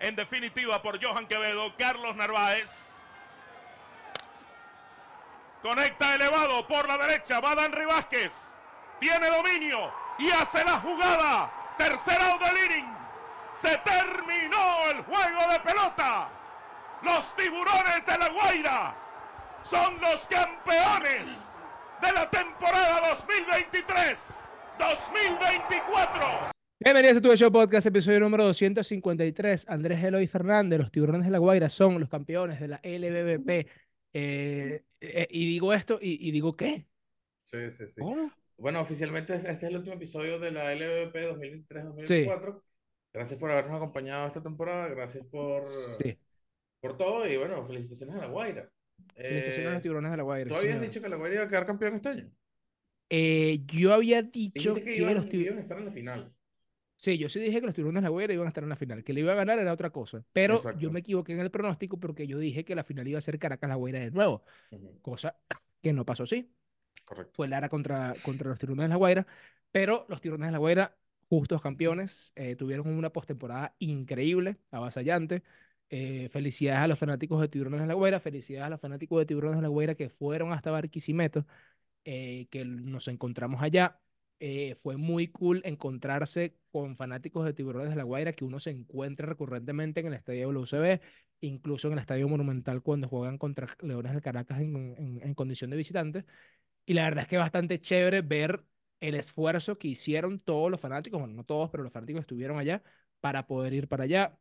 en definitiva por Johan Quevedo, Carlos Narváez. Conecta elevado por la derecha, va Dan Vázquez. Tiene dominio y hace la jugada. Tercera out del inning. Se terminó el juego de pelota. Los tiburones de la Guaira son los campeones de la temporada 2023-2024. Bienvenidos a tu Show Podcast, episodio número 253. Andrés Eloy Fernández, los tiburones de la Guaira son los campeones de la LBBP. Eh, eh, y digo esto y, digo ¿qué? Sí, sí, sí. Bueno, oficialmente este es el último episodio de la LBBP 2023-2024. Gracias por habernos acompañado esta temporada, gracias por, por todo y bueno, felicitaciones a la Guaira. Felicitaciones a los eh, tiburones de la Guaira. ¿Tú habías dicho que la Guaira iba a quedar campeón este año? yo había dicho que, iban, los tiburones iban a estar en la final. Sí, yo sí dije que los tiburones de la Guaira iban a estar en la final. Que le iba a ganar era otra cosa. Pero yo me equivoqué en el pronóstico porque yo dije que la final iba a ser Caracas la Guaira de nuevo. Cosa que no pasó así. Correcto. Fue Lara contra, contra los tiburones de la Guaira. Pero los tiburones de la Guaira, justos campeones, eh, tuvieron una postemporada increíble, avasallante. Eh, felicidades a los fanáticos de Tiburones de la Guaira, felicidades a los fanáticos de Tiburones de la Guaira que fueron hasta Barquisimeto, eh, que nos encontramos allá. Eh, fue muy cool encontrarse con fanáticos de Tiburones de la Guaira que uno se encuentra recurrentemente en el estadio WCB, incluso en el estadio Monumental cuando juegan contra Leones del Caracas en, en, condición de visitantes. Y la verdad es que es bastante chévere ver el esfuerzo que hicieron todos los fanáticos, bueno, no todos, pero los fanáticos estuvieron allá para poder ir para allá.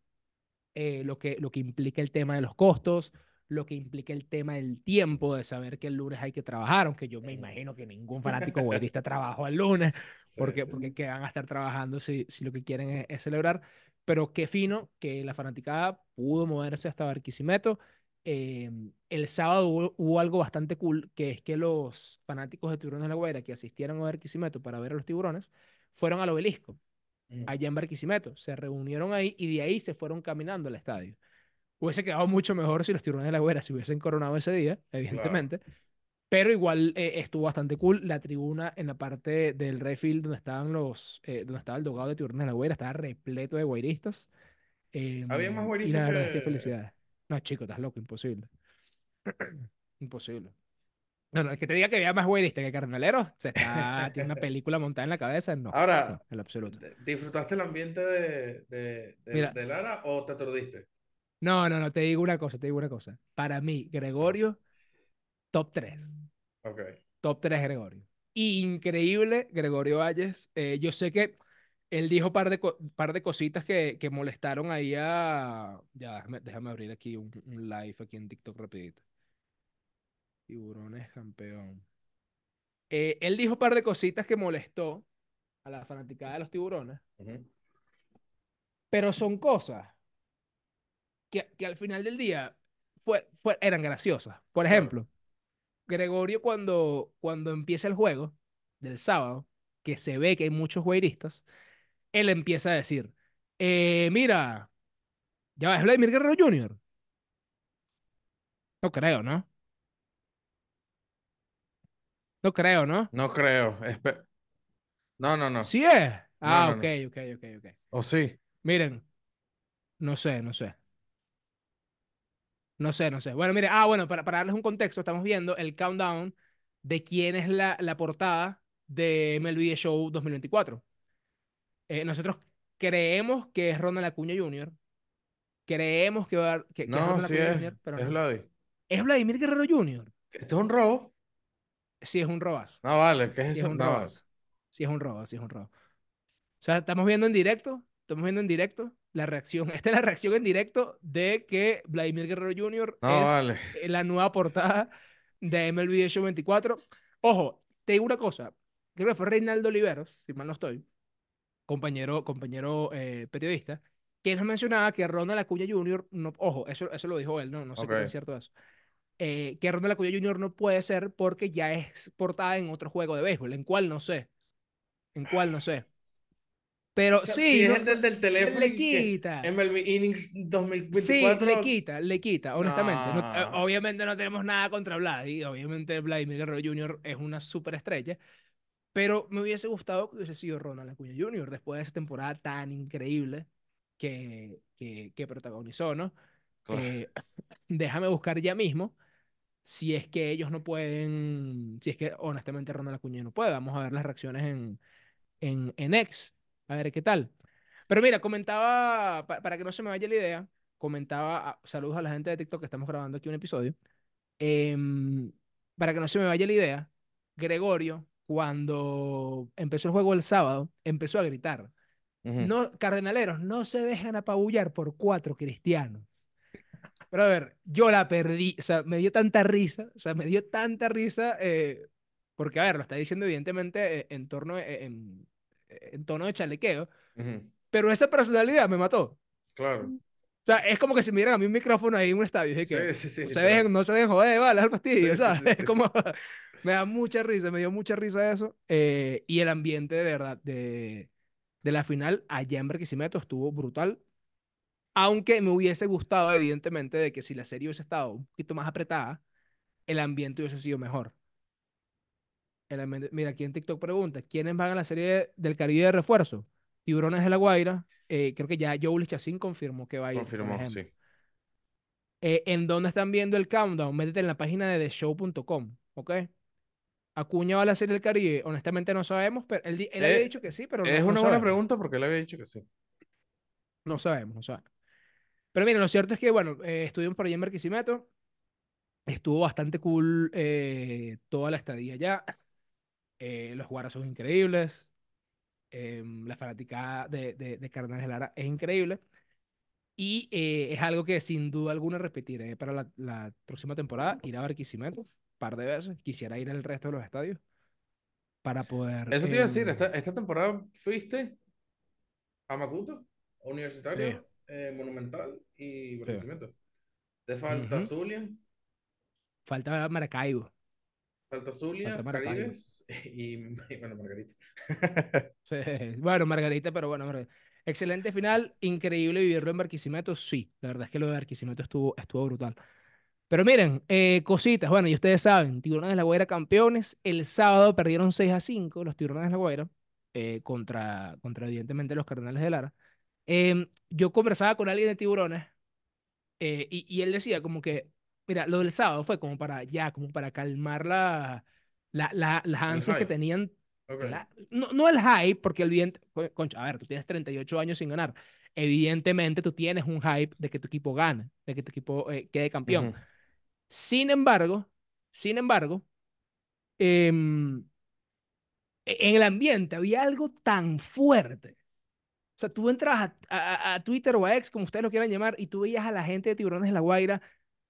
Eh, lo, que, lo que implica el tema de los costos, lo que implica el tema del tiempo, de saber que el lunes hay que trabajar, aunque yo me imagino que ningún fanático guairista trabajó el lunes, porque, porque que van a estar trabajando si, si lo que quieren es, celebrar. Pero qué fino que la fanaticada pudo moverse hasta Barquisimeto. Eh, el sábado hubo, algo bastante cool, que es que los fanáticos de Tiburones de la Guaira que asistieron a Barquisimeto para ver a los tiburones, fueron al obelisco, mm. allá en Barquisimeto. Se reunieron ahí y de ahí se fueron caminando al estadio. Hubiese quedado mucho mejor si los tiburones de la guerra se hubiesen coronado ese día, evidentemente. Pero igual eh, estuvo bastante cool. La tribuna en la parte del refill donde estaban los, eh, donde estaba el dogado de tiburones de la guerra estaba repleto de guairistas. Había más guairistas. Y la verdad que... felicidades. No, chico, estás loco, imposible. imposible. No, no, es que te diga que había más guairistas que carnaleros. O sea, tiene una película montada en la cabeza. No. Ahora, en absoluto. ¿disfrutaste el ambiente de, de, de Lara o te aturdiste? No, no, no, te digo una cosa, te digo una cosa. Para mí, Gregorio, top 3. Ok. Top 3 Gregorio. Increíble, Gregorio Valles. Eh, yo sé que él dijo un par de, par de cositas que, que molestaron ahí a... Ya, déjame, abrir aquí un, live aquí en TikTok rapidito. Tiburones campeón. Eh, él dijo un par de cositas que molestó a la fanaticada de los tiburones. Pero son cosas que, que al final del día fue, fue, eran graciosas. Por ejemplo, Gregorio cuando, cuando empieza el juego del sábado, que se ve que hay muchos güeristas, él empieza a decir, eh, mira, ya va, es Vladimir Guerrero Jr. No creo, ¿no? No creo, ¿no? No creo. no, no, no. Sí es. Ah, ok, ok, ok, ok. ¿O sí? Miren, no sé, no sé. No sé, no sé. Bueno, mire, ah, bueno, para, para darles un contexto, estamos viendo el countdown de quién es la, la portada de MLB Show 2024. Eh, nosotros creemos que es Ronald Acuña Jr. Creemos que, va, que, no, es sí es, Jr., pero es Vladimir. ¿Es Vladimir Guerrero Jr.? ¿Esto es un robo? Sí, es un robazo. No, vale, ¿qué es sí eso? Es un no, Sí, es un robo, sí es un robo. O sea, estamos viendo en directo, estamos viendo en directo la reacción. Esta es la reacción en directo de que Vladimir Guerrero Jr. es la nueva portada de MLB Show 24. Ojo, te digo una cosa. Creo que fue Reinaldo Oliveros, si mal no estoy, compañero, compañero eh, periodista, que nos mencionaba que Ronald Acuña Jr. no, ojo, eso, eso lo dijo él, no, no sé qué es cierto eso. Eh, que Ronald Acuña Jr. no puede ser porque ya es portada en otro juego de béisbol, en cuál no sé. En cuál no sé. Pero sí. Si es el del, teléfono. Le quita. MLB Innings 2024. Sí, le quita, le quita, honestamente. Eh, obviamente no tenemos nada contra Vlad. Obviamente Vladimir Guerrero Jr. es una superestrella. Pero me hubiese gustado que hubiese sido Ronald Acuña Jr. después de esa temporada tan increíble que, que, protagonizó, ¿no? Eh, déjame buscar ya mismo si es que ellos no pueden, si es que honestamente Ronald Acuña no puede. Vamos a ver las reacciones en, en, en X, a ver qué tal. Pero mira, comentaba, para que no se me vaya la idea, comentaba, ah, saludos a la gente de TikTok que estamos grabando aquí un episodio. Em, para que no se me vaya la idea, Gregorio, cuando empezó el juego el sábado, empezó a gritar. No, cardenaleros, no se dejan apabullar por cuatro cristianos. Pero a ver, yo la perdí, o sea, me dio tanta risa, o sea, me dio tanta risa, eh, porque a ver, lo está diciendo evidentemente eh, en torno, eh, en, en, tono de chalequeo, pero esa personalidad me mató. Claro. O sea, es como que si me dieran a mí un micrófono ahí en un estadio. Sí, que sí, sí, no, se dejen, no se dejen joder, vale, al fastidio, ¿sabes? Es como, me da mucha risa, me dio mucha risa eso. Eh, y el ambiente de verdad de, de la final allá en Barquisimeto estuvo brutal. Aunque me hubiese gustado, evidentemente, de que si la serie hubiese estado un poquito más apretada, el ambiente hubiese sido mejor. Mira, aquí en TikTok pregunta, ¿quiénes van a la serie del Caribe de refuerzo? Tiburones de la Guaira, eh, creo que ya Joel Chacín confirmó que va a ir. Confirmó, sí. Eh, ¿En dónde están viendo el countdown? Métete en la página de theshow.com, ¿ok? Acuña va a la serie del Caribe. Honestamente no sabemos, pero él, él había eh, dicho que sí, pero Es una buena pregunta porque él había dicho que sí. No sabemos, no sabemos. Pero mira, lo cierto es que, bueno, estuvimos por allá en Barquisimeto. Estuvo bastante cool toda la estadía allá. los jugadores son increíbles. Em, la fanática de, de, de Cardenales Lara es increíble. Y eh, es algo que sin duda alguna repetiré para la, la próxima temporada. Ir a Barquisimeto un par de veces. Quisiera ir al resto de los estadios para poder. Eso te iba a decir, em, esta, esta temporada fuiste a Macuto, Universitario, eh, Monumental y Barquisimeto. ¿Te falta Zulia? Falta Maracaibo. Falta Zulia, Caribes y, bueno, Margarita. bueno, Margarita, pero bueno, excelente final, increíble vivirlo en Barquisimeto, sí, la verdad es que lo de Barquisimeto estuvo, estuvo brutal. Pero miren, eh, cositas, bueno, y ustedes saben, Tiburones de la Guaira campeones, el sábado perdieron 6 a 5 los Tiburones de la Guaira eh, contra, contra evidentemente los Cardenales de Lara. Em, yo conversaba con alguien de Tiburones eh, y, y él decía como que Mira, lo del sábado fue como para ya, como para calmar la, la, las ansias que tenían. no, no, el hype, porque el concha, a ver, tú tienes 38 años sin ganar. Evidentemente tú tienes un hype de que tu equipo gane, de que tu equipo eh, quede campeón. Sin embargo, sin embargo, em, e, en el ambiente había algo tan fuerte. O sea, tú entras a, a, Twitter o a X, como ustedes lo quieran llamar, y tú veías a la gente de Tiburones de la Guaira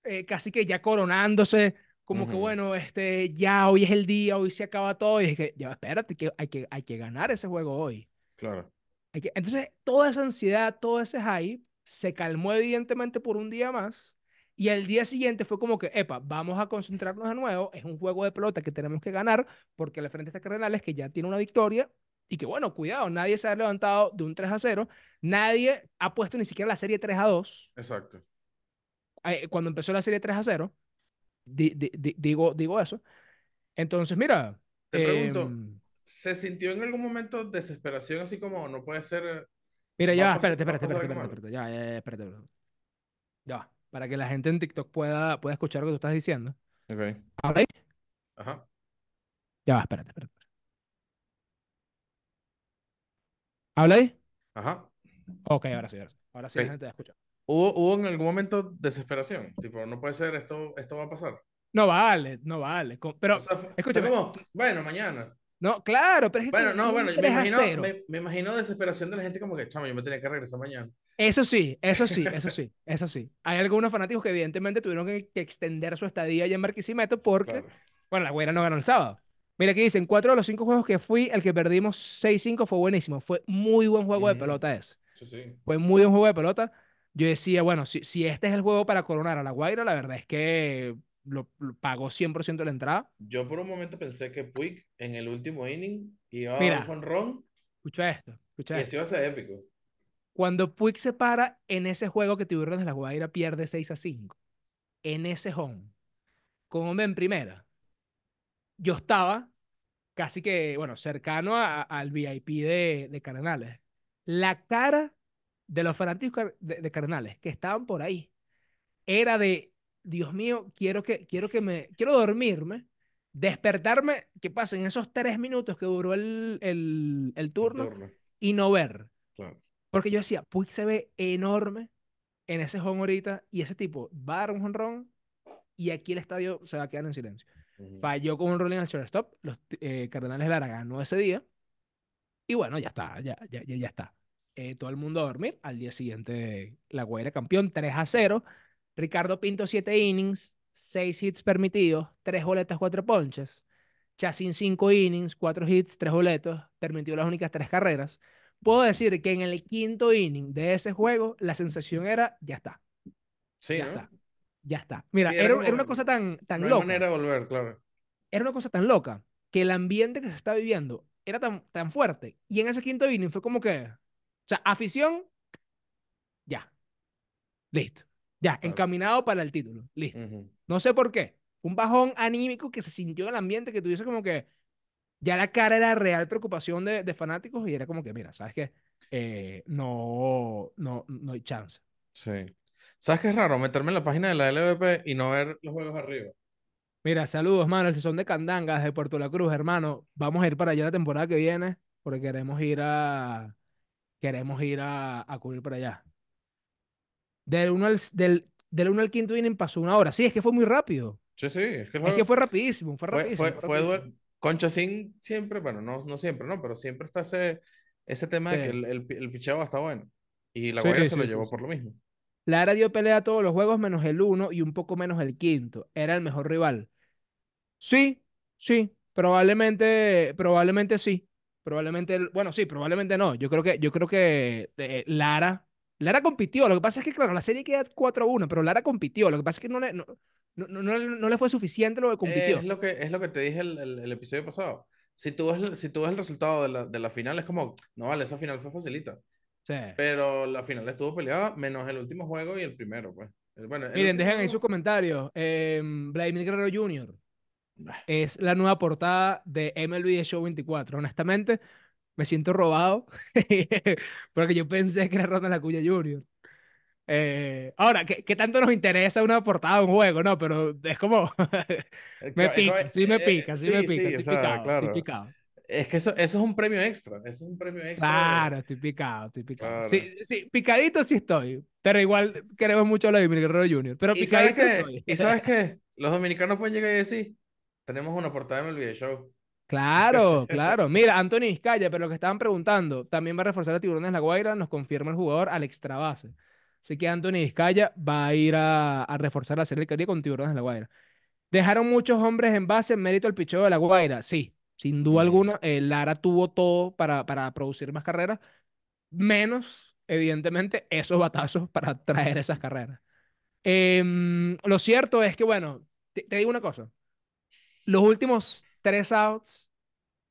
eh, casi que ya coronándose, como que bueno, este, ya hoy es el día, hoy se acaba todo, y es que, ya, espérate, que hay que, hay que ganar ese juego hoy. Claro. Hay que, entonces, toda esa ansiedad, todo ese hype, se calmó evidentemente por un día más, y el día siguiente fue como que, epa, vamos a concentrarnos de nuevo, es un juego de pelota que tenemos que ganar, porque la frente está Cardenales que ya tiene una victoria, y que bueno, cuidado, nadie se ha levantado de un 3 a 0, nadie ha puesto ni siquiera la serie 3 a 2. Exacto. Eh, cuando empezó la serie 3 a 0, digo, digo eso. Entonces, mira. Te pregunto, em, ¿se sintió en algún momento desesperación así como no puede ser... Mira, ya, espérate, espérate, espérate, espérate, ya, ya, espérate, Ya, para que la gente en TikTok pueda, pueda escuchar lo que tú estás diciendo. Ok. ¿Habla ahí? Ajá. Ya, espérate, espérate. ¿Habla ahí? Ajá. Ok, ahora sí, ahora sí. Ahora sí la gente te escucha. ¿Hubo, ¿Hubo en algún momento desesperación? Tipo, no puede ser, esto, esto va a pasar. No vale, no vale. Pero, escúchame. bueno, mañana. No, claro, pero es Bueno, no, bueno, me imagino, me, me, imagino desesperación de la gente como que, chamo, yo me tenía que regresar mañana. Eso sí, eso sí, eso sí, eso sí. Hay algunos fanáticos que evidentemente tuvieron que, extender su estadía allá en Barquisimeto porque, bueno, la güera no ganó el sábado. Mira, aquí dicen, cuatro de los cinco juegos que fui, el que perdimos 6-5 fue buenísimo. Fue muy buen juego de pelota ese. Sí, sí. Fue muy buen juego de pelota yo decía, bueno, si, si este es el juego para coronar a la Guaira, la verdad es que lo, pagó 100% la entrada. Yo por un momento pensé que Puig en el último inning iba a con Ron. Escucha esto, escucha y esto. iba a ser épico. Cuando Puig se para en ese juego que Tiburones de la Guaira pierde 6 a 5, en ese home, con hombre en primera, yo estaba casi que, bueno, cercano al VIP de, de Cardenales. La cara de los fanáticos de, Cardenales que estaban por ahí era de, Dios mío, quiero que, quiero que me, quiero dormirme, despertarme, que pasen esos tres minutos que duró el, el, turno, y no ver. Porque yo decía, Puig se ve enorme en ese home ahorita y ese tipo va a dar un honrón y aquí el estadio se va a quedar en silencio. Falló con un rolling al shortstop, los eh, Cardenales Lara ganó ese día y bueno, ya está, ya, ya, ya, ya está. Eh, todo el mundo a dormir. Al día siguiente, la Guaira campeón, 3 a 0. Ricardo Pinto, 7 innings, 6 hits permitidos, 3 boletas, 4 ponches. Chassin, 5 innings, 4 hits, 3 boletos, permitió las únicas 3 carreras. Puedo decir que en el quinto inning de ese juego, la sensación era, ya está. Sí, ya está. Ya está. Mira, era, era, una cosa tan, tan no loca. manera de volver, claro. Era una cosa tan loca que el ambiente que se está viviendo era tan, tan fuerte. Y en ese quinto inning fue como que, o sea, afición, ya. Listo. Ya, encaminado para el título. Listo. No sé por qué. Un bajón anímico que se sintió en el ambiente que tuviese como que ya la cara era real preocupación de, de fanáticos y era como que, mira, ¿sabes qué? Eh, no, no, no hay chance. Sí. ¿Sabes qué es raro? Meterme en la página de la LVP y no ver los juegos arriba. Mira, saludos, mano. El son de Candangas de Puerto La Cruz, hermano. Vamos a ir para allá la temporada que viene porque queremos ir a. Queremos ir a, a cubrir para allá. Del 1 al, del, del uno al quinto inning pasó una hora. Sí, es que fue muy rápido. Sí, sí. Es que, es que fue rapidísimo. Fue, rapidísimo, fue, fue, Concha sin siempre, bueno, no, no siempre, ¿no? Pero siempre está ese, ese tema de que el, el, el picheo está bueno. Y la sí, se lo llevó por lo mismo. Lara dio pelea a todos los juegos menos el uno y un poco menos el quinto. Era el mejor rival. Sí, sí, probablemente, probablemente sí. Probablemente, bueno, sí, probablemente no. Yo creo que, yo creo que eh, Lara, Lara compitió. Lo que pasa es que, claro, la serie queda 4-1, pero Lara compitió. Lo que pasa es que no le, no, no, no, le fue suficiente lo que compitió. Es lo que, es lo que te dije el, el, episodio pasado. Si tú, ves, si tú ves el resultado de la, de la final, es como, no vale, esa final fue facilita. Sí. Pero la final estuvo peleada, menos el último juego y el primero, pues. Bueno, Miren, dejen ahí sus comentarios. Eh, Vladimir Guerrero Jr es la nueva portada de MLB Show 24. Honestamente, me siento robado porque yo pensé que era Ronald Acuña Jr. Eh, ahora, ¿qué, tanto nos interesa una portada de un juego? No, pero es como. me pica, sí me eh, pica, sí, me pica. estoy, picado, claro. picado. Es que eso, eso, es un premio extra. Eso es un premio extra. Claro, estoy picado, estoy picado. Sí, sí, picadito sí estoy. Pero igual queremos mucho a Vladimir Guerrero Jr. Pero picadito. Sabes ¿Y sabes qué? Los dominicanos pueden llegar y decir: tenemos una portada en el video show. Claro, claro. Mira, Anthony Vizcaya, pero lo que estaban preguntando, también va a reforzar a Tiburones La Guaira, nos confirma el jugador al extra base. Así que Anthony Vizcaya va a ir a, reforzar la serie de Caribe con Tiburones La Guaira. Dejaron muchos hombres en base en mérito al picheo de La Guaira. Sí, sin duda alguna. Eh, Lara tuvo todo para, para producir más carreras, menos, evidentemente, esos batazos para traer esas carreras. Em, lo cierto es que, bueno, te digo una cosa los últimos tres outs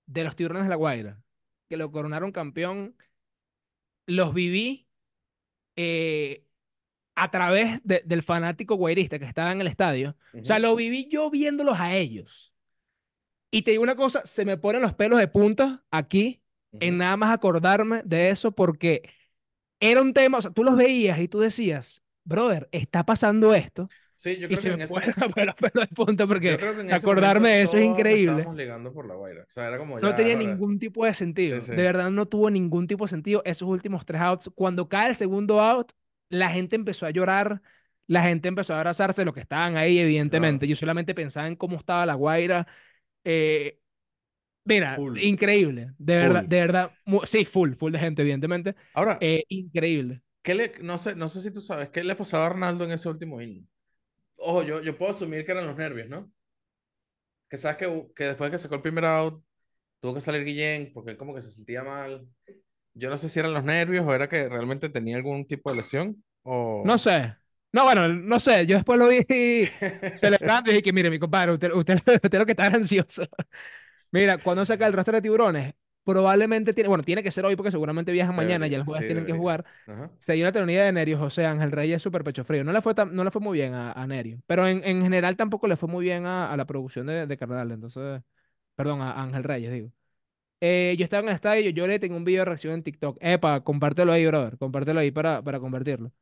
de los Tiburones de la Guaira, que lo coronaron campeón, los viví eh, a través del fanático guairista que estaba en el estadio. O sea, lo viví yo viéndolos a ellos. Y te digo una cosa, se me ponen los pelos de punta aquí en nada más acordarme de eso porque era un tema, o sea, tú los veías y tú decías, brother, está pasando esto. Sí, yo creo que en ese... punto porque acordarme de eso es increíble. Ligando por la guaira. O sea, era como no tenía ningún tipo de sentido. De verdad no tuvo ningún tipo de sentido esos últimos tres outs. Cuando cae el segundo out, la gente empezó a llorar, la gente empezó a abrazarse, los que estaban ahí, evidentemente. Yo solamente pensaba en cómo estaba la guaira. Eh, mira, increíble. De verdad, de verdad. Sí, full, full de gente, evidentemente. Ahora, eh, increíble. ¿qué le, no, sé, no sé si tú sabes, ¿qué le pasaba a Arnaldo en ese último inning? Ojo, yo, yo puedo asumir que eran los nervios, ¿no? Que sabes que, que después de que sacó el primer out, tuvo que salir Guillén porque él como que se sentía mal. Yo no sé si eran los nervios o era que realmente tenía algún tipo de lesión o... No sé. No, bueno, no sé. Yo después lo vi celebrando y dije que, mire, mi compadre, usted, usted, usted lo que está ansioso. Mira, cuando saca el rastro de tiburones, probablemente tiene, bueno, tiene que ser hoy porque seguramente viajan mañana y los jugadores tienen que jugar. Se dio la teoría de Nerio, José Ángel Reyes súper pecho frío. No le fue, no le fue muy bien a, a Nerio, pero en, en, general tampoco le fue muy bien a, a la producción de, de Carnal, entonces, perdón, a Ángel Reyes, digo. Eh, yo estaba en el estadio, yo le tengo un video de reacción en TikTok. Epa, compártelo ahí, brother. Compártelo ahí para, para convertirlo.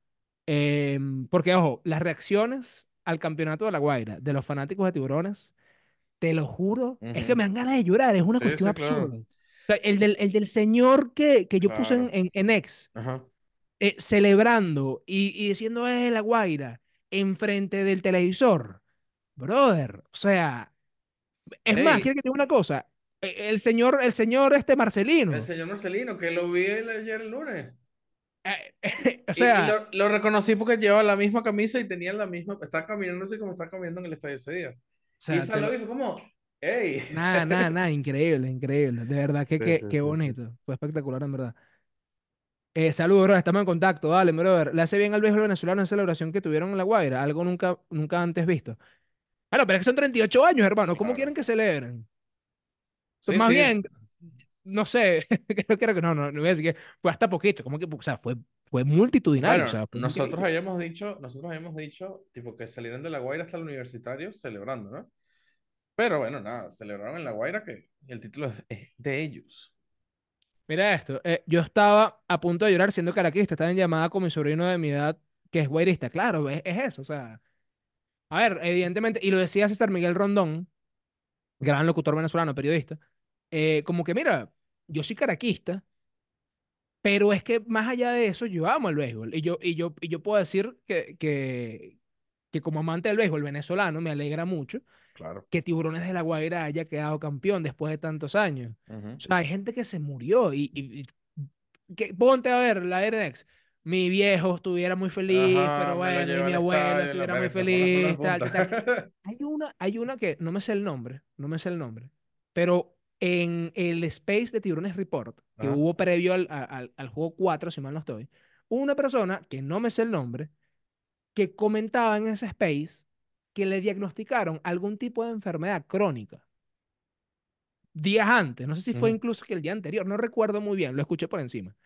Em, porque, ojo, las reacciones al campeonato de La Guaira de los fanáticos de tiburones, te lo juro, es que me dan ganas de llorar, es una cuestión absurda. El, del, el del señor que, que yo puse en, en, en X, eh, celebrando y, y diciendo, es La Guaira, enfrente del televisor. Brother, o sea, es más, quiero que te diga una cosa. E, el señor, el señor este Marcelino. El señor Marcelino, que lo vi ayer el lunes. Eh, o sea, lo, reconocí porque llevaba la misma camisa y tenía la misma, estaba caminando así como estaba caminando en el estadio ese día. y lo dijo como, hey. Nada, nada, nada, increíble, increíble. De verdad, que, qué bonito. Fue espectacular, en verdad. Eh, saludos, bro. Estamos en contacto. Dale, brother. Le hace bien al béisbol venezolano en celebración que tuvieron en La Guaira. Algo nunca, nunca antes visto. Bueno, pero es que son 38 años, hermano. ¿Cómo quieren que celebren? Pues más bien, no sé, creo, que no, no, no voy a decir que fue hasta poquito, como que, o sea, fue, fue multitudinario. nosotros habíamos dicho, nosotros habíamos dicho, tipo, que salieron de La Guaira hasta el universitario celebrando, ¿no? Pero bueno, nada, celebraron en La Guaira que el título es de ellos. Mira esto, eh, yo estaba a punto de llorar siendo caraquista, estaba en llamada con mi sobrino de mi edad que es guairista. Claro, es, es eso, o sea. A ver, evidentemente, y lo decía César Miguel Rondón, gran locutor venezolano, periodista, eh, como que mira, yo soy caraquista, pero es que más allá de eso, yo amo el béisbol. Y yo, y yo, y yo puedo decir que, que, que como amante del béisbol venezolano me alegra mucho claro. que Tiburones de la Guaira haya quedado campeón después de tantos años. O sea, hay gente que se murió y, y, que, ponte a ver la RNX. Mi viejo estuviera muy feliz, pero bueno, y mi abuelo estuviera muy feliz. Hay, una, hay una que no me sé el nombre, no me sé el nombre, pero en el space de Tiburones Report, que hubo previo al, al, al, juego 4, si mal no estoy, una persona, que no me sé el nombre, que comentaba en ese space que le diagnosticaron algún tipo de enfermedad crónica. Días antes, no sé si fue incluso que el día anterior, no recuerdo muy bien, lo escuché por encima.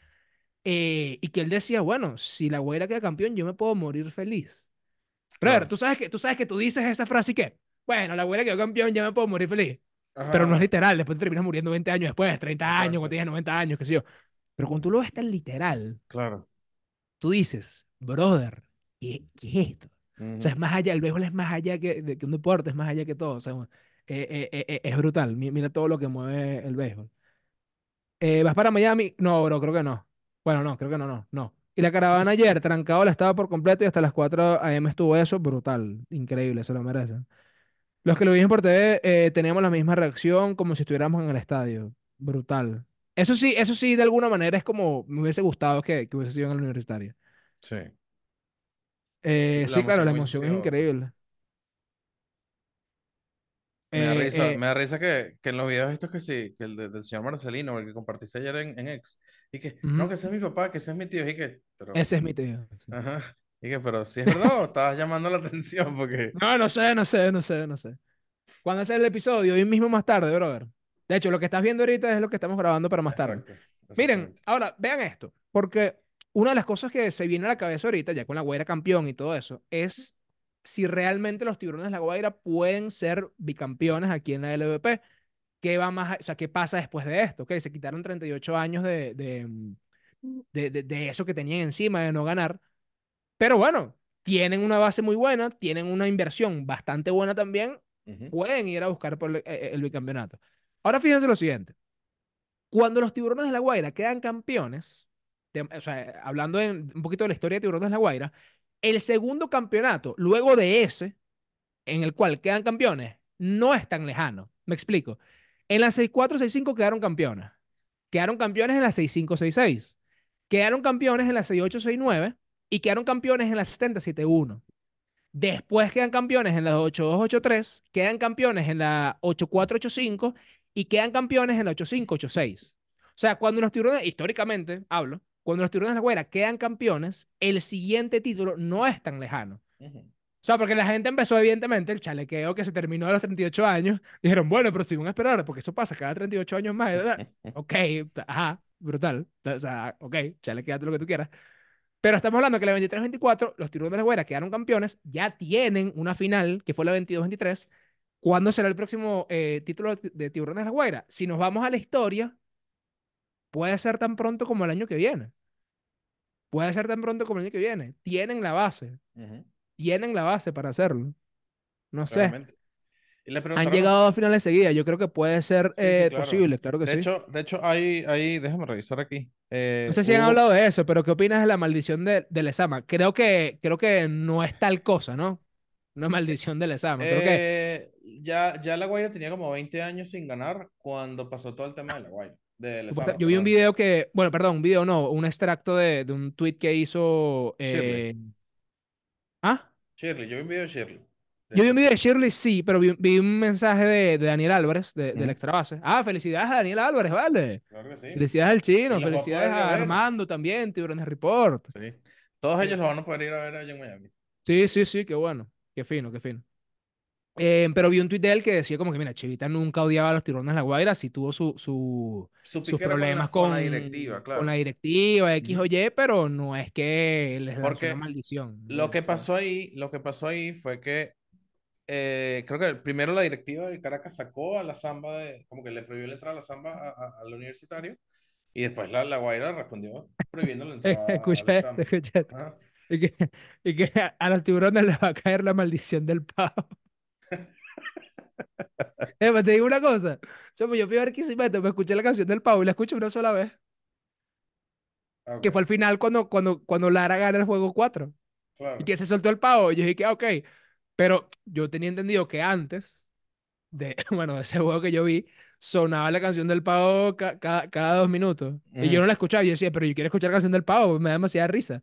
Eh, y que él decía, bueno, si la güera queda campeón, yo me puedo morir feliz. Pero ¿tú sabes, que, tú sabes que tú dices esa frase y que, bueno, la güera quedó campeón, ya me puedo morir feliz. Pero no es literal, después te terminas muriendo 20 años después, 30 años, cuando tienes 90 años, qué sé yo. Pero cuando tú lo ves tan literal, claro. tú dices, brother, ¿qué, qué es esto? O sea, es más allá, el béisbol es más allá que, de, que un deporte, es más allá que todo. O sea, eh, eh, eh, es brutal. Mira todo lo que mueve el béisbol. ¿Vas para Miami? No, bro, creo que no. Bueno, no, creo que no, no, no. Y la caravana ayer, trancado la estaba por completo y hasta las 4 a.m. estuvo eso, brutal, increíble, se lo merecen. Los que lo vimos por TV teníamos la misma reacción como si estuviéramos en el estadio. Brutal. Eso sí, eso sí, de alguna manera es como me hubiese gustado que, que hubiese sido en el universitario. Sí. Eh, sí, claro, la emoción es increíble. Me da eh, risa, me da risa que, que, en los videos estos que sí, que el del señor Marcelino, el que compartiste ayer en, en X, y que, no, que ese es mi papá, que ese es mi tío, y que, pero... Ese es mi tío. Ajá. Y que, pero si es verdad, estabas llamando la atención porque. No, no sé, no sé, no sé, no sé. ¿Cuándo es el episodio? Hoy mismo más tarde, brother. De hecho, lo que estás viendo ahorita es lo que estamos grabando para más tarde. Miren, ahora, vean esto, porque una de las cosas que se viene a la cabeza ahorita, ya con la Guaira campeón y todo eso, es si realmente los tiburones de la Guaira pueden ser bicampeones aquí en la LVP. ¿Qué va más, o sea, qué pasa después de esto? Que se quitaron 38 años de, de, de, de eso que tenían encima de no ganar pero bueno, tienen una base muy buena, tienen una inversión bastante buena también, pueden ir a buscar por eh, el, bicampeonato. Ahora fíjense lo siguiente. Cuando los tiburones de la Guaira quedan campeones, o sea, hablando un poquito de la historia de tiburones de la Guaira, el segundo campeonato, luego de ese, en el cual quedan campeones, no es tan lejano. Me explico. En la 6-4, 6-5 quedaron campeones. Quedaron campeones en la 6-5, 6-6. Quedaron campeones en la 6-8, 6-9 y quedaron campeones en la 70-7-1. Después quedan campeones en la 8-2-8-3, quedan campeones en la 8-4-8-5 y quedan campeones en la 8-5-8-6. O sea, cuando los tiburones, históricamente hablo, cuando los tiburones de la Guaira quedan campeones, el siguiente título no es tan lejano. O sea, porque la gente empezó, evidentemente, el chalequeo que se terminó a los 38 años. Dijeron, bueno, pero si a esperar, porque eso pasa cada 38 años más. ¿verdad? ok, ajá, brutal. O sea, ok, chalequeate lo que tú quieras. Pero estamos hablando que la 23-24, los tiburones de la Guaira quedaron campeones, ya tienen una final, que fue la 22-23, ¿Cuándo será el próximo eh, título de Tiburones de la Guaira? Si nos vamos a la historia, puede ser tan pronto como el año que viene. Puede ser tan pronto como el año que viene. Tienen la base. Tienen la base para hacerlo. No sé. Han llegado a finales seguidas. Yo creo que puede ser eh, posible, claro que de sí. Hecho, de hecho, hay, hay, déjame revisar aquí. Eh, no sé si han hablado de eso, pero ¿qué opinas de la maldición de, de Lesama? Creo que, creo que no es tal cosa, ¿no? Una maldición de Lesama. Creo que... Eh, ya, ya La Guaira tenía como 20 años sin ganar cuando pasó todo el tema de La Guaira. Yo vi un video que, bueno, perdón, un video no, un extracto de, de un tweet que hizo. Eh... ¿Ah? Shirley, yo vi un video de Shirley. Yo vi un video de Shirley, sí, pero vi, un mensaje de, de, Daniel Álvarez, de, la extra base. Ah, felicidades a Daniel Álvarez, vale. Claro que sí. Felicidades al chino, felicidades a, Armando también, Tiburones Report. Sí. Todos ellos lo van a poder ir a ver allá en Miami. Sí, sí, sí, qué bueno. Qué fino, qué fino. Eh, pero vi un tuit de él que decía como que, mira, Chivita nunca odiaba a los tiburones de la Guaira, sí tuvo su, su, sus problemas con la, directiva, claro. Con la directiva, X o Y, pero no es que les lanzó una maldición. Lo que pasó ahí, lo que pasó ahí fue que eh, creo que primero la directiva de Caracas sacó a la Zamba de, como que le prohibió la entrada a la Zamba al universitario, y después la, la Guaira respondió prohibiendo la entrada escuché, a la Y que, y que a los tiburones les va a caer la maldición del pavo. Te digo una cosa. Yo, yo fui a ver Quisimeto, me escuché la canción del Pau y la escuché una sola vez. Que fue al final cuando, cuando, cuando Lara gana el juego 4. Y que se soltó el Pau. Y yo dije, ah, ok. Pero yo tenía entendido que antes de, bueno, de ese juego que yo vi, sonaba la canción del Pau cada dos minutos. Y yo no la escuchaba. Y yo decía, pero yo quiero escuchar la canción del Pau, me da demasiada risa.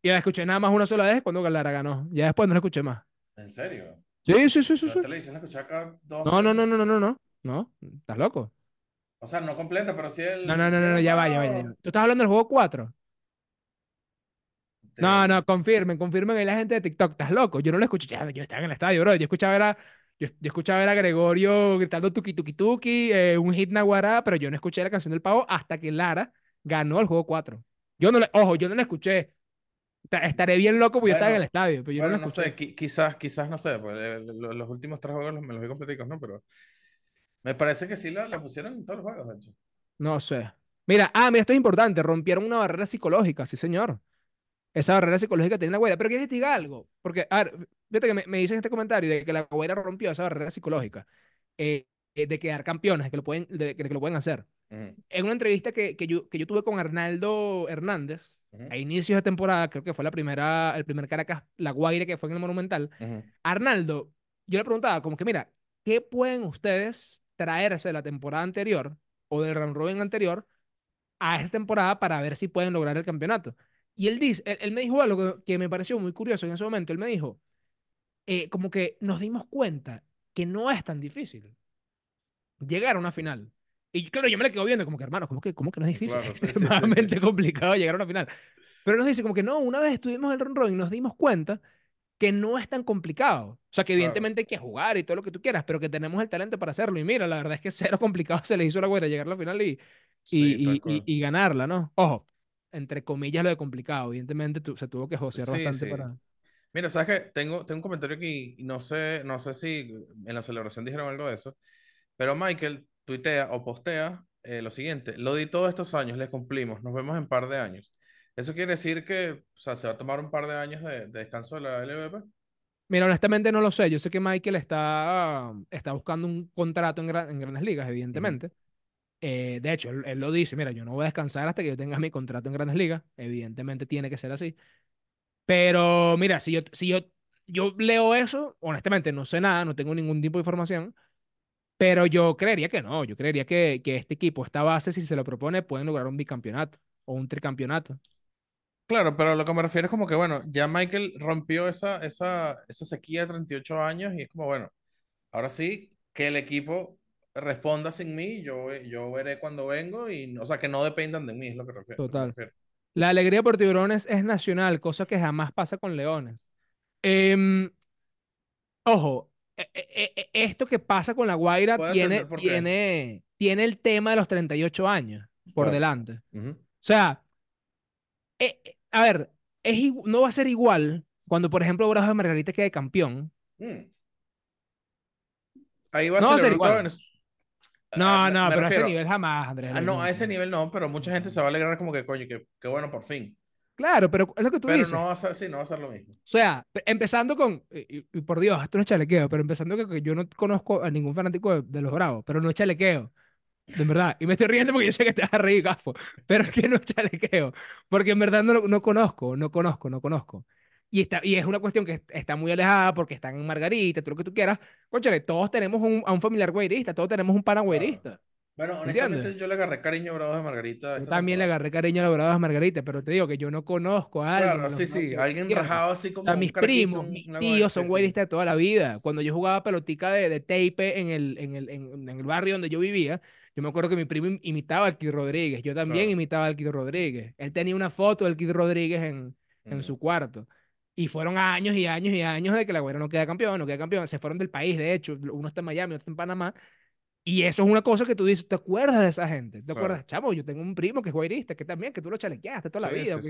Y la escuché nada más una sola vez cuando Lara ganó. Ya después no la escuché más. ¿En serio? Sí, sí, sí, sí. sí. No, no, no, no, no, no, no. No, estás loco. O sea, no completa, pero sí el. No, no, no, no, ya va, ya va, ya ¿Tú estás hablando del juego 4? No, no, confirmen, confirmen ahí la gente de TikTok. Estás loco. Yo no lo escuché. Yo estaba en el estadio, bro. Yo escuchaba a, yo, yo escuchaba a Gregorio gritando tuki tuki tuki, eh, un hit naguará, pero yo no escuché la canción del pavo hasta que Lara ganó el juego 4. Yo no le, ojo, yo no la escuché. Estaré bien loco porque yo estaba en el estadio. Pero yo no, no sé, quizás, quizás, no sé, pues, eh, los, últimos tres juegos me los vi completicos, ¿no? Pero me parece que sí la, la pusieron en todos los juegos, de hecho. No sé. Mira, ah, mira, esto es importante. Rompieron una barrera psicológica, sí, señor. Esa barrera psicológica tiene la huella. Pero quiero que diga algo. Porque, a ver, fíjate que me, me dicen este comentario de que la huella rompió esa barrera psicológica. Eh, de quedar campeones, que lo pueden, de, que lo pueden hacer. En una entrevista que, que, yo, que yo tuve con Arnaldo Hernández, a inicios de temporada, creo que fue la primera, el primer Caracas, la Guaire que fue en el Monumental, Arnaldo, yo le preguntaba como que, mira, ¿qué pueden ustedes traerse de la temporada anterior o del round robin anterior a esta temporada para ver si pueden lograr el campeonato? Y él, dice, él, me dijo algo que, me pareció muy curioso en ese momento. Él me dijo, eh, como que nos dimos cuenta que no es tan difícil llegar a una final. Y claro, yo me le quedo viendo como que, hermano, ¿cómo que, cómo que no es difícil? es extremadamente complicado llegar a una final. Pero nos dice como que no, una vez estuvimos en el y nos dimos cuenta que no es tan complicado. O sea, que evidentemente hay que jugar y todo lo que tú quieras, pero que tenemos el talento para hacerlo. Y mira, la verdad es que cero complicado se le hizo la güera llegar a la final y, y, y, ganarla, ¿no? Ojo, entre comillas lo de complicado. Evidentemente se tuvo que josear bastante para... Mira, ¿sabes qué? Tengo, tengo un comentario aquí, no sé, no sé si en la celebración dijeron algo de eso, pero Michael tuitea o postea eh, lo siguiente, lo di todos estos años, le cumplimos, nos vemos en un par de años. ¿Eso quiere decir que o sea, se va a tomar un par de años de, descanso de la LVP? Mira, honestamente no lo sé. Yo sé que Michael está, está buscando un contrato en, en grandes ligas, evidentemente. Eh, de hecho, él, lo dice, mira, yo no voy a descansar hasta que yo tenga mi contrato en grandes ligas. Evidentemente tiene que ser así. Pero mira, si yo, si yo, yo leo eso, honestamente no sé nada, no tengo ningún tipo de información. Pero yo creería que no, yo creería que, que este equipo, esta base, si se lo propone, pueden lograr un bicampeonato o un tricampeonato. Claro, pero lo que me refiero es como que, bueno, ya Michael rompió esa, esa, esa sequía de 38 años y es como, bueno, ahora sí, que el equipo responda sin mí, yo, yo veré cuando vengo y, o sea, que no dependan de mí, es lo que, refiero, Total. La alegría por tiburones es nacional, cosa que jamás pasa con leones. Em, ojo, esto que pasa con la Guaira tiene, tiene, tiene el tema de los 38 años por delante. O sea, eh, a ver, es, no va a ser igual cuando, por ejemplo, Brazos de Margarita quede campeón. Mm. Ahí va no a ser igual. No, no, pero a ese nivel jamás, Andrés. Ah, no, a ese nivel no, pero mucha gente se va a alegrar como que, coño, que, que bueno, por fin. Claro, pero es lo que tú dices. Pero no va a ser, sí, no va a ser lo mismo. O sea, empezando con, y, por Dios, esto no es chalequeo, pero empezando que, yo no conozco a ningún fanático de, los Bravos, pero no es chalequeo. De verdad. Y me estoy riendo porque yo sé que te vas a reír, gafo. Pero es que no es chalequeo. Porque en verdad no, no conozco, no conozco, no conozco. Y, está, y es una cuestión que está muy alejada porque están en Margarita, todo lo que tú quieras. Conchale, todos tenemos un, a un familiar güerista, todos tenemos un pana güerista. Bueno, honestamente yo le agarré cariño a Bravos de Margarita. Yo también le agarré cariño a Bravos de Margarita, pero te digo que yo no conozco a alguien. Claro, sí, sí, alguien rajado así como. A mis primos, mis tíos son güeristas de toda la vida. Cuando yo jugaba pelotica de, de tape en el, en, el, en, el barrio donde yo vivía, yo me acuerdo que mi primo imitaba al Kid Rodríguez. Yo también imitaba al Kid Rodríguez. Él tenía una foto del Kid Rodríguez en, en su cuarto. Y fueron años y años y años de que la güera no queda campeón, no queda campeón. Se fueron del país, de hecho. Uno está en Miami, otro está en Panamá. Y eso es una cosa que tú dices, ¿te acuerdas de esa gente? ¿Te acuerdas? Chamo, yo tengo un primo que es guairista, que también, que tú lo chalequeaste toda la vida.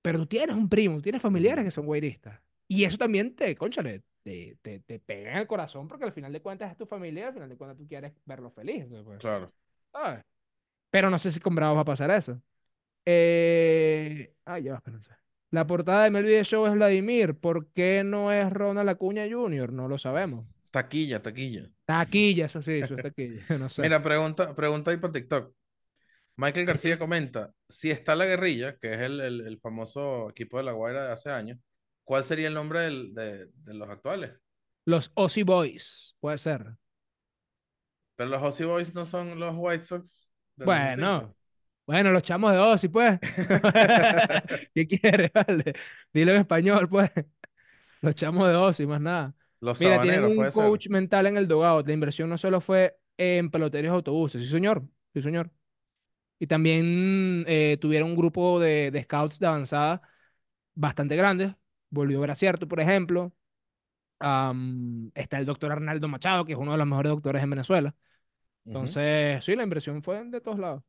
pero tú tienes un primo, tú tienes familiares que son guairistas. Y eso también te, conchale, te, te, te, pega en el corazón porque al final de cuentas es tu familia, al final de cuentas tú quieres verlo feliz. Pues, claro. Pero no sé si con Bravos va a pasar eso. Eh... Ay, ya va, espérense. La portada de Melville Show es Vladimir. ¿Por qué no es Ronald Acuña Jr.? No lo sabemos. Taquilla, taquilla. Taquilla, eso sí, eso es taquilla. No sé. Mira, pregunta, pregunta ahí por TikTok. Michael García comenta, si está la guerrilla, que es el, el, famoso equipo de La Guaira de hace años, ¿cuál sería el nombre del, de, de, los actuales? Los Aussie Boys, puede ser. Pero los Aussie Boys no son los White Sox. Bueno, bueno, los chamos de Aussie, pues. ¿Qué quieres? Vale. Dilo en español, pues. Los chamos de Aussie, más nada. Los Mira, tienen un coach mental en el dogout. La inversión no solo fue en peloteros de autobuses. Sí, señor. Sí, señor. Y también eh, tuvieron un grupo de, scouts de avanzada bastante grandes. Volvió a ver cierto, por ejemplo. está el doctor Arnaldo Machado, que es uno de los mejores doctores en Venezuela. Entonces, sí, la inversión fue de todos lados.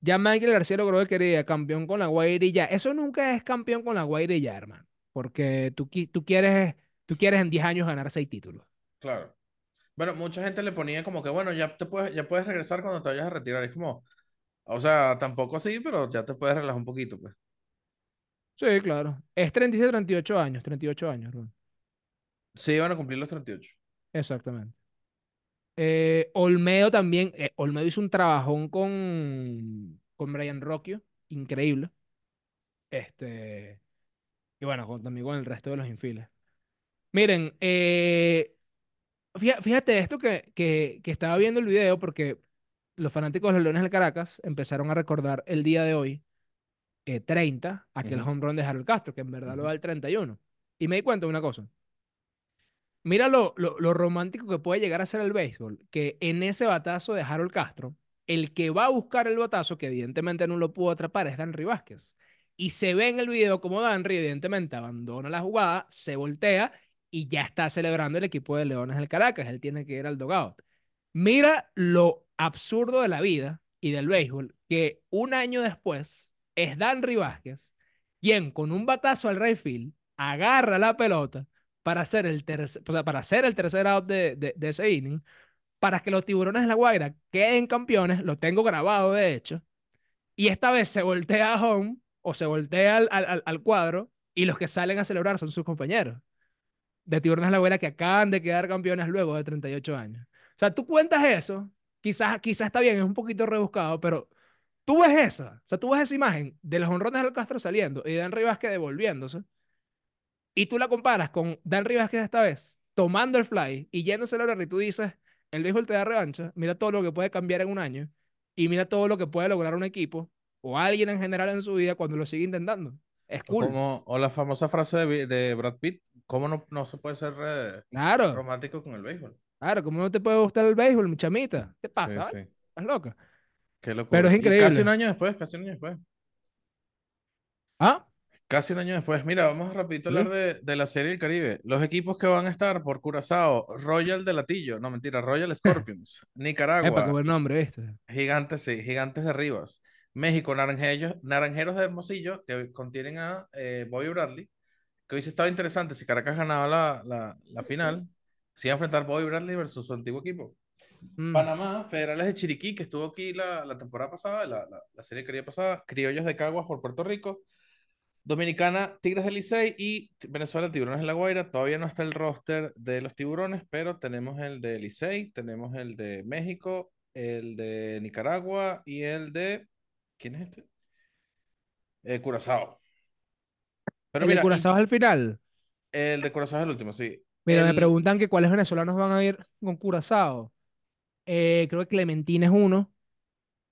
Ya Michael García logró que quería campeón con la Guairilla. Eso nunca es campeón con la Guairilla, hermano. Porque tú, tú quieres tú quieres en 10 años ganar 6 títulos. Claro. Bueno, mucha gente le ponía como que, bueno, ya, te puedes, ya puedes regresar cuando te vayas a retirar. Es como, o sea, tampoco así, pero ya te puedes relajar un poquito, pues. Sí, claro. Es 37, 38 años, 38 años, Sí, van a cumplir los 38. Exactamente. Eh, Olmedo también, eh, Olmedo hizo un trabajón con, con Brian Rocchio, increíble. Este, y bueno, también con el resto de los infiles. Miren, eh, fíjate esto que, que, que, estaba viendo el video porque los fanáticos de los Leones del Caracas empezaron a recordar el día de hoy, 30, eh, aquel home run de Harold Castro, que en verdad lo da el 31. Y me di cuenta de una cosa. Mira lo, lo, lo, romántico que puede llegar a ser el béisbol, que en ese batazo de Harold Castro, el que va a buscar el batazo, que evidentemente no lo pudo atrapar, es Danry Vázquez. Y se ve en el video como Danry, evidentemente, abandona la jugada, se voltea y ya está celebrando el equipo de Leones del Caracas. Él tiene que ir al dogout. Mira lo absurdo de la vida y del béisbol, que un año después es Dan Vázquez quien con un batazo al right field agarra la pelota para hacer el, tercer, para hacer el tercer out de, de, ese inning, para que los tiburones de la Guaira queden campeones, lo tengo grabado de hecho, y esta vez se voltea a home o se voltea al, al, al cuadro y los que salen a celebrar son sus compañeros de Tiburones La Guaira que acaban de quedar campeones luego de 38 años. O sea, tú cuentas eso, quizás, quizás está bien, es un poquito rebuscado, pero tú ves esa, o sea, tú ves esa imagen de los honrones del Castro saliendo y Dan Rivasque devolviéndose, y tú la comparas con Dan Rivasque esta vez, tomando el fly y yéndose a la y tú dices, el viejo te da revancha, mira todo lo que puede cambiar en un año, y mira todo lo que puede lograr un equipo, o alguien en general en su vida cuando lo sigue intentando. Es cool. Como, o la famosa frase de, de Brad Pitt, ¿Cómo no, no se puede ser eh, romántico con el béisbol? Claro, ¿cómo no te puede gustar el béisbol, mi chamita? ¿Qué pasa? ¿Estás loca? Qué locura. Pero es increíble. casi un año después, casi un año después. ¿Ah? Casi un año después. Mira, vamos a rapidito a hablar de, de, la Serie del Caribe. Los equipos que van a estar por Curazao, Royal de Latillo, no mentira, Royal Scorpions, Nicaragua. Epa, nombre este. Gigantes, sí, Gigantes de Rivas. México, Naranjeros, Naranjeros de Hermosillo, que contienen a eh, Bobby Bradley, que hubiese estado interesante si Caracas ganaba la, la, la final. se iba a enfrentar Bobby Bradley versus su antiguo equipo. Mm. Panamá, Federales de Chiriquí, que estuvo aquí la, la temporada pasada, la, la, la serie quería pasada, Criollos de Caguas por Puerto Rico, Dominicana, Tigres del Licey y Venezuela, Tiburones de la Guaira. Todavía no está el roster de los tiburones, pero tenemos el de Licey, tenemos el de México, el de Nicaragua y el de. ¿Quién es este? Eh, Curazao. Pero ¿El de Curazao es al final? El de Curazao es el último, sí. Mira, me preguntan que cuáles venezolanos van a ir con Curazao. Eh, creo que Clementín es uno,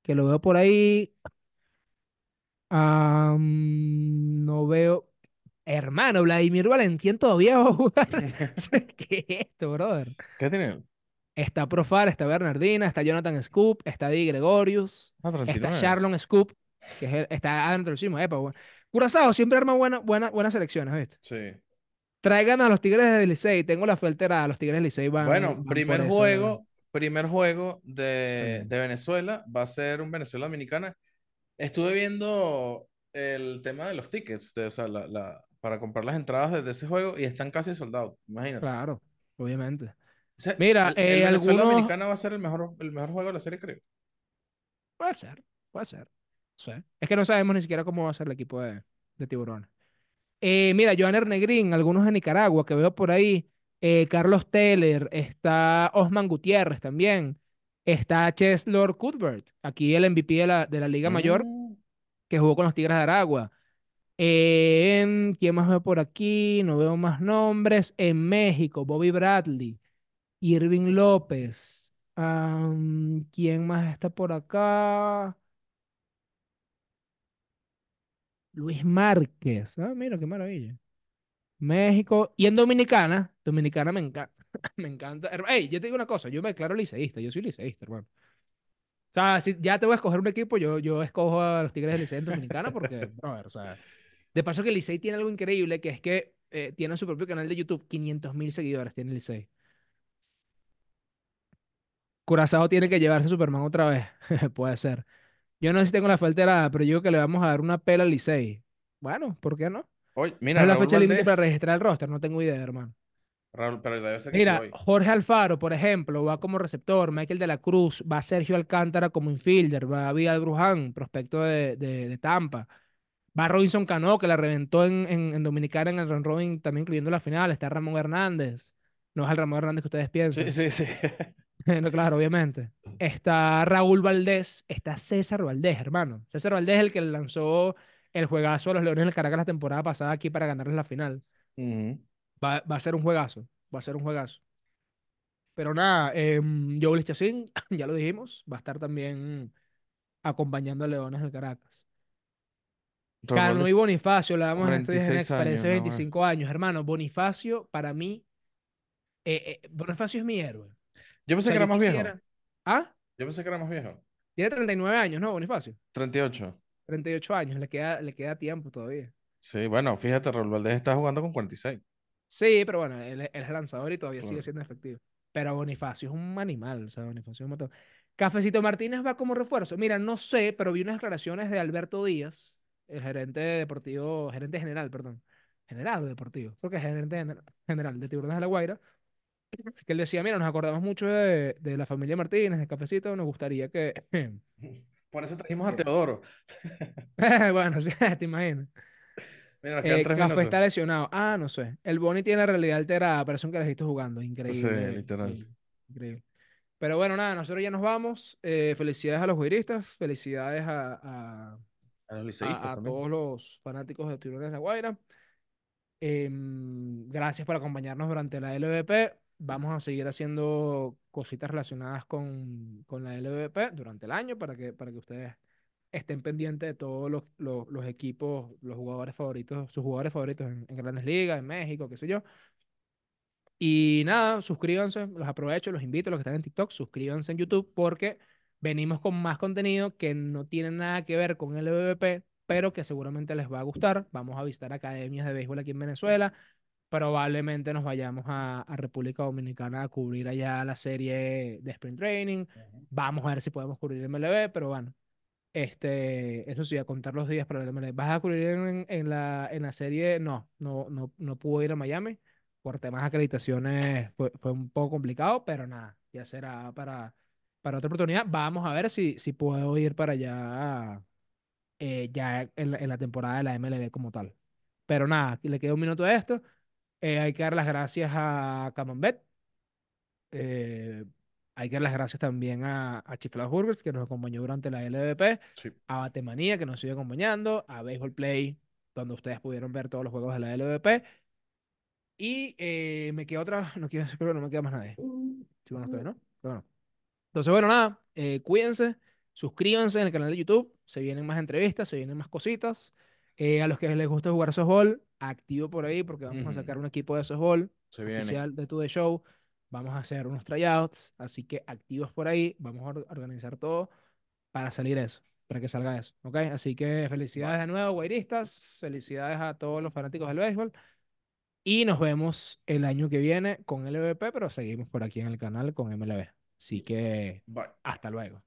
que lo veo por ahí. no veo. Hermano, Vladimir Valentín todavía va a jugar. ¿Qué es esto, brother? ¿Qué tiene? Está Profar, está Bernardina, está Jonathan Scoop, está Di Gregorius, ah, está Charlon Scoop, que es está Adam Trujillo. Epa, Curazao siempre arma buena, buena, buenas selecciones, ¿viste? Sí. Traigan a los Tigres de Licey. Tengo la a Los Tigres de Licey van. Bueno, primer juego, primer juego de, de, Venezuela va a ser un Venezuela Dominicana. Estuve viendo el tema de los tickets, o sea, la, la, para comprar las entradas desde ese juego y están casi soldados, imagínate. Claro, obviamente. Mira, el, eh, Venezuela Dominicana va a ser el mejor, el mejor juego de la serie, creo. Puede ser, puede ser. Es que no sabemos ni siquiera cómo va a ser el equipo de, de tiburones. Eh, mira, Joan Negrín, algunos de Nicaragua que veo por ahí. Eh, Carlos Teller, está Osman Gutiérrez también. Está Cheslor Cuthbert, aquí el MVP de la, de la Liga Mayor, mm. que jugó con los Tigres de Aragua. ¿Quién más veo por aquí? No veo más nombres. En México, Bobby Bradley, Irving López. ¿Quién más está por acá? Luis Márquez. Ah, mira, qué maravilla. México. Y en Dominicana, Dominicana me encanta. me encanta. Ey, yo te digo una cosa, yo me declaro liceísta, yo soy liceísta, hermano. O sea, si ya te voy a escoger un equipo, yo, yo escojo a los Tigres del Licey en Dominicana porque, a ver, o sea, de paso que el Licey tiene algo increíble, que es que eh, tiene su propio canal de YouTube, 500 mil seguidores tiene el Licey. Curazao tiene que llevarse a Superman otra vez, puede ser. Yo no sé si tengo la falta pero yo creo que le vamos a dar una pela al Licey. Bueno, ¿por qué no? Oye, mira, es la fecha límite para registrar el roster, no tengo idea, hermano. Raúl, pero debe ser que Mira, Jorge Alfaro, por ejemplo, va como receptor, Michael de la Cruz, va Sergio Alcántara como infielder, va Vidal Bruján, prospecto de, de, Tampa, va Robinson Cano, que la reventó en, en, Dominicana en el run robin, también incluyendo la final, está Ramón Hernández, no es el Ramón Hernández que ustedes piensan. Sí, sí, sí. no, claro, obviamente. Está Raúl Valdés, está César Valdés, hermano. César Valdés es el que lanzó el juegazo a los Leones del Caracas la temporada pasada aquí para ganarles la final. va, a ser un juegazo, va a ser un juegazo. Pero nada, eh, Joel Chacín, ya lo dijimos, va a estar también acompañando a Leones del Caracas. Cano y Bonifacio, le damos en experiencia 25 años, hermano. Bonifacio, para mí, eh, eh, Bonifacio es mi héroe. Yo pensé que era más viejo. ¿Ah? Yo pensé que era más viejo. Tiene 39 años, ¿no, Bonifacio? 38. 38 años, le queda, le queda tiempo todavía. Sí, bueno, fíjate, Raúl Valdés está jugando con 46. Sí, pero bueno, él, es lanzador y todavía sigue siendo efectivo. Pero Bonifacio es un animal, o sea, Bonifacio es un motor. Cafecito Martínez va como refuerzo. Mira, no sé, pero vi unas declaraciones de Alberto Díaz, el gerente deportivo, gerente general, perdón. General deportivo, porque es gerente general de Tiburones de la Guaira, que él decía, mira, nos acordamos mucho de, de la familia Martínez, de Cafecito, nos gustaría que... Por eso trajimos a Teodoro. bueno, sí, te imaginas. Mira, eh, Café está lesionado. Ah, no sé. El Boni tiene realidad alterada, pero es un carajito jugando. Increíble. Sí, literal. Increíble. Pero bueno, nada, nosotros ya nos vamos. Eh, felicidades a los juristas, felicidades a, a, a, todos los fanáticos de Tiburones de la Guaira. Em, gracias por acompañarnos durante la LVP vamos a seguir haciendo cositas relacionadas con, con la LVP durante el año para que, para que ustedes estén pendientes de todos los, los, equipos, los jugadores favoritos, sus jugadores favoritos en, grandes ligas, en México, qué sé yo. Y nada, suscríbanse, los aprovecho, los invito, los que están en TikTok, suscríbanse en YouTube porque venimos con más contenido que no tiene nada que ver con el LVP, pero que seguramente les va a gustar. Vamos a visitar academias de béisbol aquí en Venezuela, probablemente nos vayamos a, República Dominicana a cubrir allá la serie de Sprint Training. Vamos a ver si podemos cubrir MLB, pero bueno, este, eso sí, a contar los días para el MLB. ¿Vas a cubrir en, la, en la serie? No, no, no, no pudo ir a Miami por temas de acreditaciones fue, fue un poco complicado, pero nada, ya será para, para otra oportunidad. Vamos a ver si, si puedo ir para allá eh, ya en, la temporada de la MLB como tal. Pero nada, le queda un minuto a esto. Eh, hay que dar las gracias a Camembert. Eh, hay que dar las gracias también a, a Chiflados Burgers, que nos acompañó durante la LVP, a Batemanía, que nos sigue acompañando, a Baseball Play, donde ustedes pudieron ver todos los juegos de la LVP. Y eh, me queda otra, no quiero pero no me queda más nadie. Sí, bueno, ustedes, ¿no? bueno. Entonces, bueno, nada, eh, cuídense, suscríbanse en el canal de YouTube, se vienen más entrevistas, se vienen más cositas. Eh, a los que les gusta jugar softball, activo por ahí porque vamos a sacar un equipo de softball se oficial de Today Show. Vamos a hacer unos tryouts, así que activos por ahí, vamos a organizar todo para salir eso, para que salga eso, ¿ok? Así que felicidades de nuevo, guairistas, felicidades a todos los fanáticos del béisbol. Y nos vemos el año que viene con LVP, pero seguimos por aquí en el canal con MLB. Así que hasta luego.